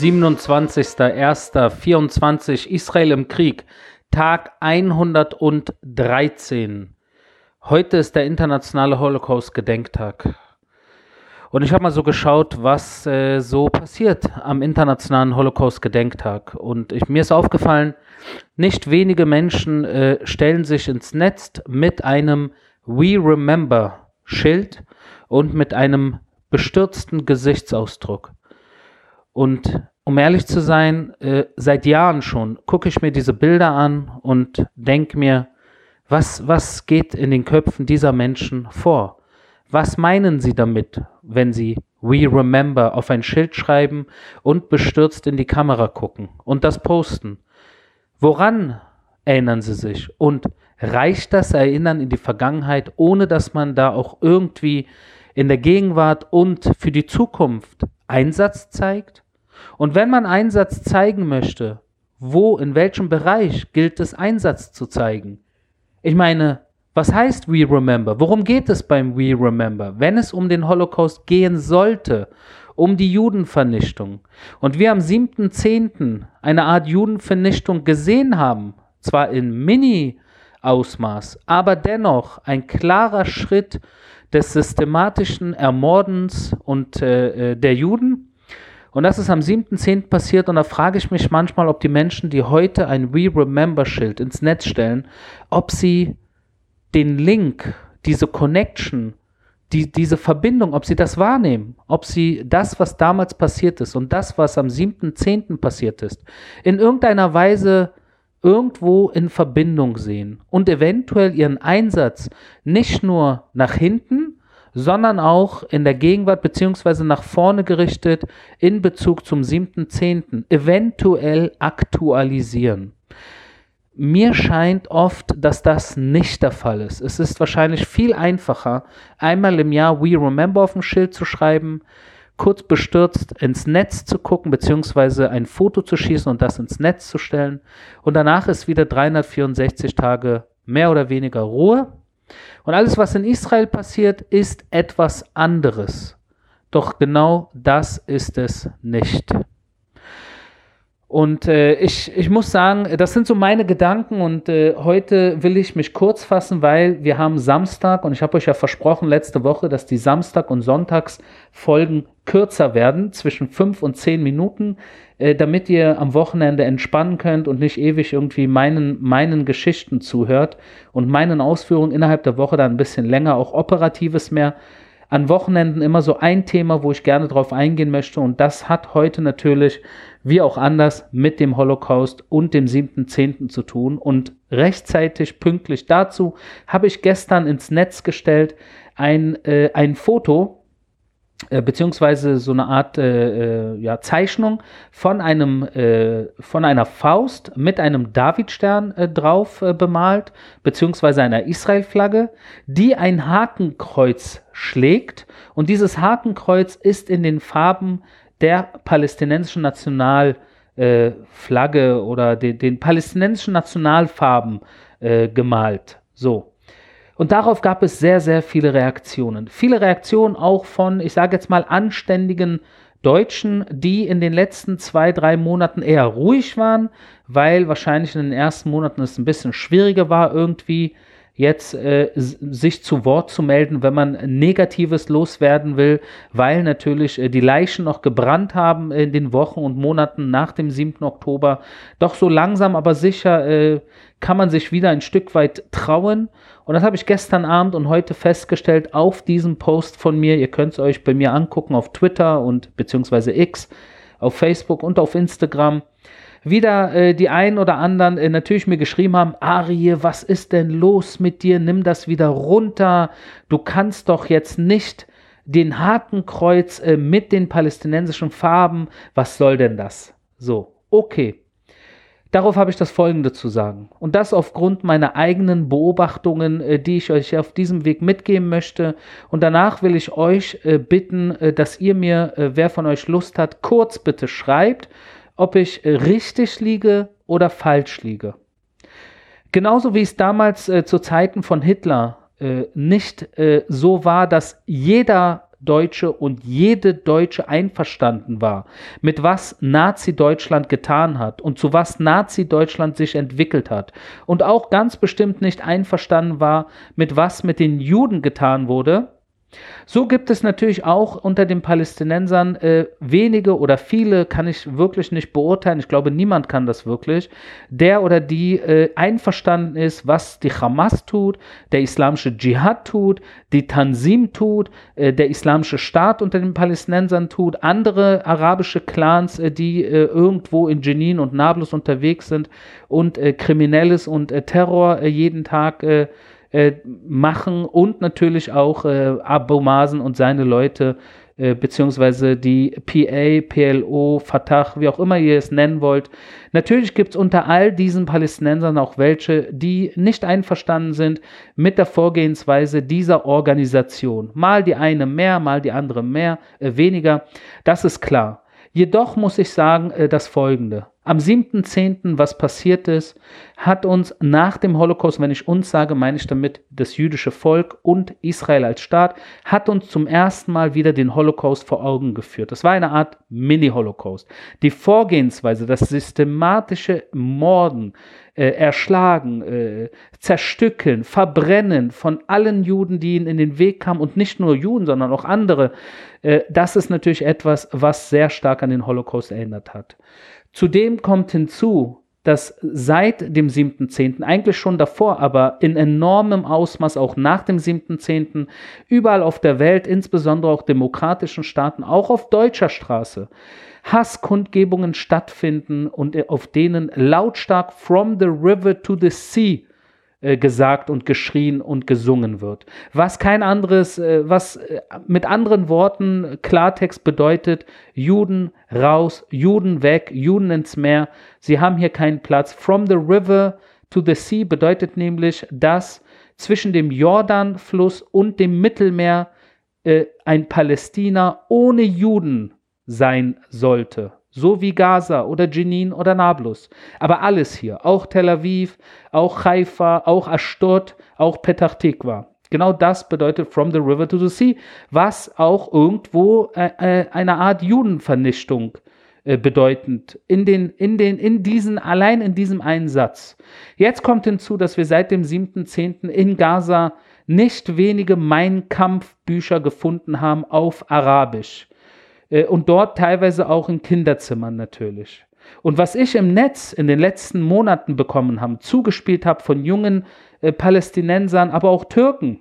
27.01.24 Israel im Krieg, Tag 113. Heute ist der internationale Holocaust-Gedenktag. Und ich habe mal so geschaut, was äh, so passiert am internationalen Holocaust-Gedenktag. Und ich, mir ist aufgefallen, nicht wenige Menschen äh, stellen sich ins Netz mit einem We Remember Schild und mit einem bestürzten Gesichtsausdruck. Und um ehrlich zu sein, äh, seit Jahren schon gucke ich mir diese Bilder an und denke mir, was, was geht in den Köpfen dieser Menschen vor? Was meinen sie damit, wenn sie We Remember auf ein Schild schreiben und bestürzt in die Kamera gucken und das posten? Woran erinnern sie sich? Und reicht das Erinnern in die Vergangenheit, ohne dass man da auch irgendwie in der Gegenwart und für die Zukunft Einsatz zeigt? Und wenn man Einsatz zeigen möchte, wo, in welchem Bereich gilt es Einsatz zu zeigen? Ich meine, was heißt We Remember? Worum geht es beim We Remember? Wenn es um den Holocaust gehen sollte, um die Judenvernichtung, und wir am 7.10. eine Art Judenvernichtung gesehen haben, zwar in Mini-Ausmaß, aber dennoch ein klarer Schritt des systematischen Ermordens und äh, äh der Juden, und das ist am 7.10. passiert und da frage ich mich manchmal, ob die Menschen, die heute ein We Remember Schild ins Netz stellen, ob sie den Link, diese Connection, die, diese Verbindung, ob sie das wahrnehmen, ob sie das, was damals passiert ist und das, was am 7.10. passiert ist, in irgendeiner Weise irgendwo in Verbindung sehen und eventuell ihren Einsatz nicht nur nach hinten, sondern auch in der Gegenwart beziehungsweise nach vorne gerichtet in Bezug zum 7.10. eventuell aktualisieren. Mir scheint oft, dass das nicht der Fall ist. Es ist wahrscheinlich viel einfacher, einmal im Jahr We Remember auf dem Schild zu schreiben, kurz bestürzt ins Netz zu gucken, beziehungsweise ein Foto zu schießen und das ins Netz zu stellen. Und danach ist wieder 364 Tage mehr oder weniger Ruhe und alles, was in Israel passiert, ist etwas anderes. Doch genau das ist es nicht. Und äh, ich, ich muss sagen, das sind so meine Gedanken und äh, heute will ich mich kurz fassen, weil wir haben Samstag und ich habe euch ja versprochen letzte Woche, dass die Samstag- und Sonntagsfolgen kürzer werden, zwischen fünf und zehn Minuten, äh, damit ihr am Wochenende entspannen könnt und nicht ewig irgendwie meinen, meinen Geschichten zuhört und meinen Ausführungen innerhalb der Woche dann ein bisschen länger, auch Operatives mehr an Wochenenden immer so ein Thema, wo ich gerne drauf eingehen möchte. Und das hat heute natürlich, wie auch anders, mit dem Holocaust und dem 7.10. zu tun. Und rechtzeitig, pünktlich dazu, habe ich gestern ins Netz gestellt ein, äh, ein Foto, beziehungsweise so eine Art äh, äh, ja, Zeichnung von einem äh, von einer Faust mit einem Davidstern äh, drauf äh, bemalt, beziehungsweise einer Israel-Flagge, die ein Hakenkreuz schlägt. Und dieses Hakenkreuz ist in den Farben der palästinensischen Nationalflagge oder de, den palästinensischen Nationalfarben gemalt. So. Und darauf gab es sehr, sehr viele Reaktionen. Viele Reaktionen auch von, ich sage jetzt mal, anständigen Deutschen, die in den letzten zwei, drei Monaten eher ruhig waren, weil wahrscheinlich in den ersten Monaten es ein bisschen schwieriger war, irgendwie jetzt äh, sich zu Wort zu melden, wenn man Negatives loswerden will, weil natürlich äh, die Leichen noch gebrannt haben in den Wochen und Monaten nach dem 7. Oktober. Doch so langsam, aber sicher äh, kann man sich wieder ein Stück weit trauen. Und das habe ich gestern Abend und heute festgestellt auf diesem Post von mir. Ihr könnt es euch bei mir angucken auf Twitter und beziehungsweise X, auf Facebook und auf Instagram wieder äh, die einen oder anderen äh, natürlich mir geschrieben haben, Arie, was ist denn los mit dir? Nimm das wieder runter. Du kannst doch jetzt nicht den Hakenkreuz äh, mit den palästinensischen Farben. Was soll denn das? So, okay. Darauf habe ich das Folgende zu sagen. Und das aufgrund meiner eigenen Beobachtungen, äh, die ich euch auf diesem Weg mitgeben möchte. Und danach will ich euch äh, bitten, äh, dass ihr mir, wer von euch Lust hat, kurz bitte schreibt ob ich richtig liege oder falsch liege. Genauso wie es damals zu Zeiten von Hitler nicht so war, dass jeder Deutsche und jede Deutsche einverstanden war, mit was Nazi-Deutschland getan hat und zu was Nazi-Deutschland sich entwickelt hat und auch ganz bestimmt nicht einverstanden war, mit was mit den Juden getan wurde, so gibt es natürlich auch unter den Palästinensern äh, wenige oder viele, kann ich wirklich nicht beurteilen, ich glaube niemand kann das wirklich, der oder die äh, einverstanden ist, was die Hamas tut, der islamische Dschihad tut, die Tansim tut, äh, der islamische Staat unter den Palästinensern tut, andere arabische Clans, äh, die äh, irgendwo in Jenin und Nablus unterwegs sind und äh, Kriminelles und Terror jeden Tag äh, machen und natürlich auch äh, Abu Mazen und seine Leute äh, beziehungsweise die PA, PLO, Fatah, wie auch immer ihr es nennen wollt. Natürlich gibt es unter all diesen Palästinensern auch welche, die nicht einverstanden sind mit der Vorgehensweise dieser Organisation. Mal die eine mehr, mal die andere mehr, äh, weniger. Das ist klar. Jedoch muss ich sagen äh, das Folgende. Am 7.10., was passiert ist, hat uns nach dem Holocaust, wenn ich uns sage, meine ich damit das jüdische Volk und Israel als Staat, hat uns zum ersten Mal wieder den Holocaust vor Augen geführt. Das war eine Art Mini-Holocaust. Die Vorgehensweise, das systematische Morden, äh, Erschlagen, äh, Zerstückeln, Verbrennen von allen Juden, die ihnen in den Weg kamen und nicht nur Juden, sondern auch andere, äh, das ist natürlich etwas, was sehr stark an den Holocaust erinnert hat. Zudem kommt hinzu, dass seit dem 7.10., eigentlich schon davor, aber in enormem Ausmaß auch nach dem 7.10., überall auf der Welt, insbesondere auch demokratischen Staaten, auch auf deutscher Straße, Hasskundgebungen stattfinden und auf denen lautstark From the River to the Sea äh, gesagt und geschrien und gesungen wird. Was kein anderes, äh, was äh, mit anderen Worten Klartext bedeutet, Juden raus, Juden weg, Juden ins Meer, sie haben hier keinen Platz. From the river to the sea bedeutet nämlich, dass zwischen dem Jordanfluss und dem Mittelmeer ein Palästina ohne Juden sein sollte so wie Gaza oder Jenin oder Nablus. Aber alles hier, auch Tel Aviv, auch Haifa, auch Ashdod, auch Petach Tikva. Genau das bedeutet From the River to the Sea, was auch irgendwo äh, äh eine Art Judenvernichtung äh, bedeutend in den, in den, in diesen, allein in diesem einen Satz. Jetzt kommt hinzu, dass wir seit dem 7.10. in Gaza nicht wenige Mein Kampf Bücher gefunden haben auf Arabisch. Äh, und dort teilweise auch in Kinderzimmern natürlich. Und was ich im Netz in den letzten Monaten bekommen habe, zugespielt habe von jungen äh, Palästinensern, aber auch Türken,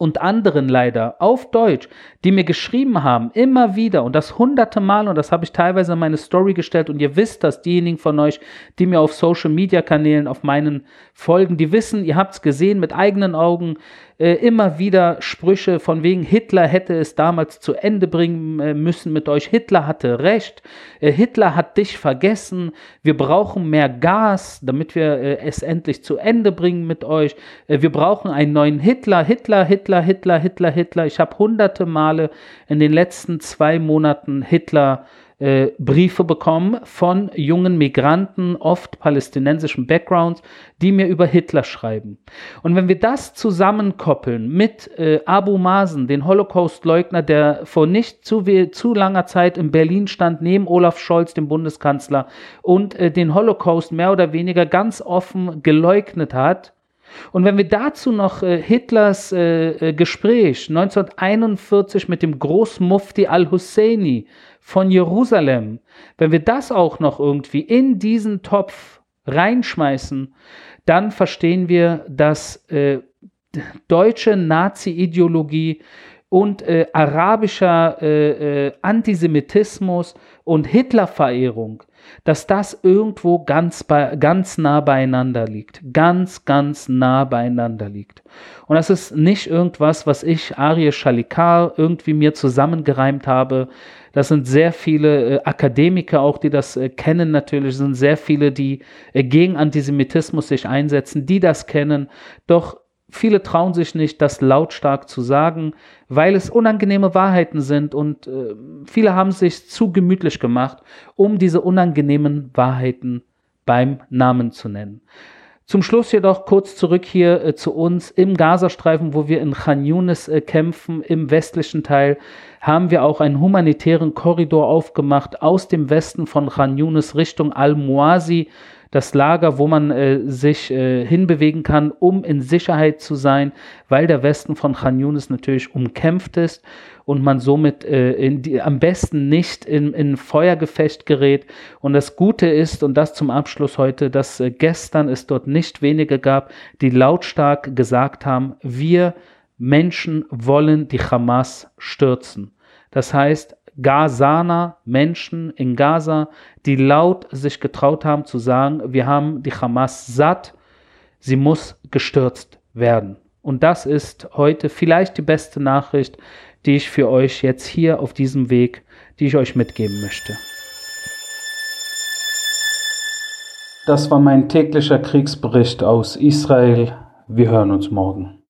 und anderen leider auf Deutsch, die mir geschrieben haben, immer wieder und das hunderte Mal und das habe ich teilweise in meine Story gestellt und ihr wisst das, diejenigen von euch, die mir auf Social Media Kanälen, auf meinen Folgen, die wissen, ihr habt es gesehen mit eigenen Augen, äh, immer wieder Sprüche von wegen Hitler hätte es damals zu Ende bringen äh, müssen mit euch. Hitler hatte recht. Äh, Hitler hat dich vergessen. Wir brauchen mehr Gas, damit wir äh, es endlich zu Ende bringen mit euch. Äh, wir brauchen einen neuen Hitler. Hitler, Hitler, Hitler, Hitler, Hitler. Ich habe hunderte Male in den letzten zwei Monaten Hitler äh, Briefe bekommen von jungen Migranten, oft palästinensischen Backgrounds, die mir über Hitler schreiben. Und wenn wir das zusammenkoppeln mit äh, Abu Mazen, den Holocaust-Leugner, der vor nicht zu, zu langer Zeit in Berlin stand, neben Olaf Scholz, dem Bundeskanzler, und äh, den Holocaust mehr oder weniger ganz offen geleugnet hat, und wenn wir dazu noch äh, Hitlers äh, äh Gespräch 1941 mit dem Großmufti al-Husseini von Jerusalem, wenn wir das auch noch irgendwie in diesen Topf reinschmeißen, dann verstehen wir, dass äh, deutsche Nazi-Ideologie und äh, arabischer äh, äh Antisemitismus und Hitlerverehrung dass das irgendwo ganz, bei, ganz nah beieinander liegt. Ganz, ganz nah beieinander liegt. Und das ist nicht irgendwas, was ich, Arie Shalikar, irgendwie mir zusammengereimt habe. Das sind sehr viele äh, Akademiker auch, die das äh, kennen natürlich, sind sehr viele, die äh, gegen Antisemitismus sich einsetzen, die das kennen. Doch viele trauen sich nicht, das lautstark zu sagen, weil es unangenehme Wahrheiten sind und äh, viele haben sich zu gemütlich gemacht, um diese unangenehmen Wahrheiten beim Namen zu nennen. Zum Schluss jedoch kurz zurück hier äh, zu uns im Gazastreifen, wo wir in Khan Yunis äh, kämpfen, im westlichen Teil, haben wir auch einen humanitären Korridor aufgemacht aus dem Westen von Khan Yunis Richtung Al-Muasi, das Lager, wo man äh, sich äh, hinbewegen kann, um in Sicherheit zu sein, weil der Westen von Khan Yunis natürlich umkämpft ist und man somit äh, die, am besten nicht in, in Feuergefecht gerät. Und das Gute ist, und das zum Abschluss heute, dass äh, gestern es dort nicht wenige gab, die lautstark gesagt haben, wir Menschen wollen die Hamas stürzen. Das heißt, Gazaner, Menschen in Gaza, die laut sich getraut haben zu sagen, wir haben die Hamas satt, sie muss gestürzt werden. Und das ist heute vielleicht die beste Nachricht, die ich für euch jetzt hier auf diesem Weg, die ich euch mitgeben möchte. Das war mein täglicher Kriegsbericht aus Israel. Wir hören uns morgen.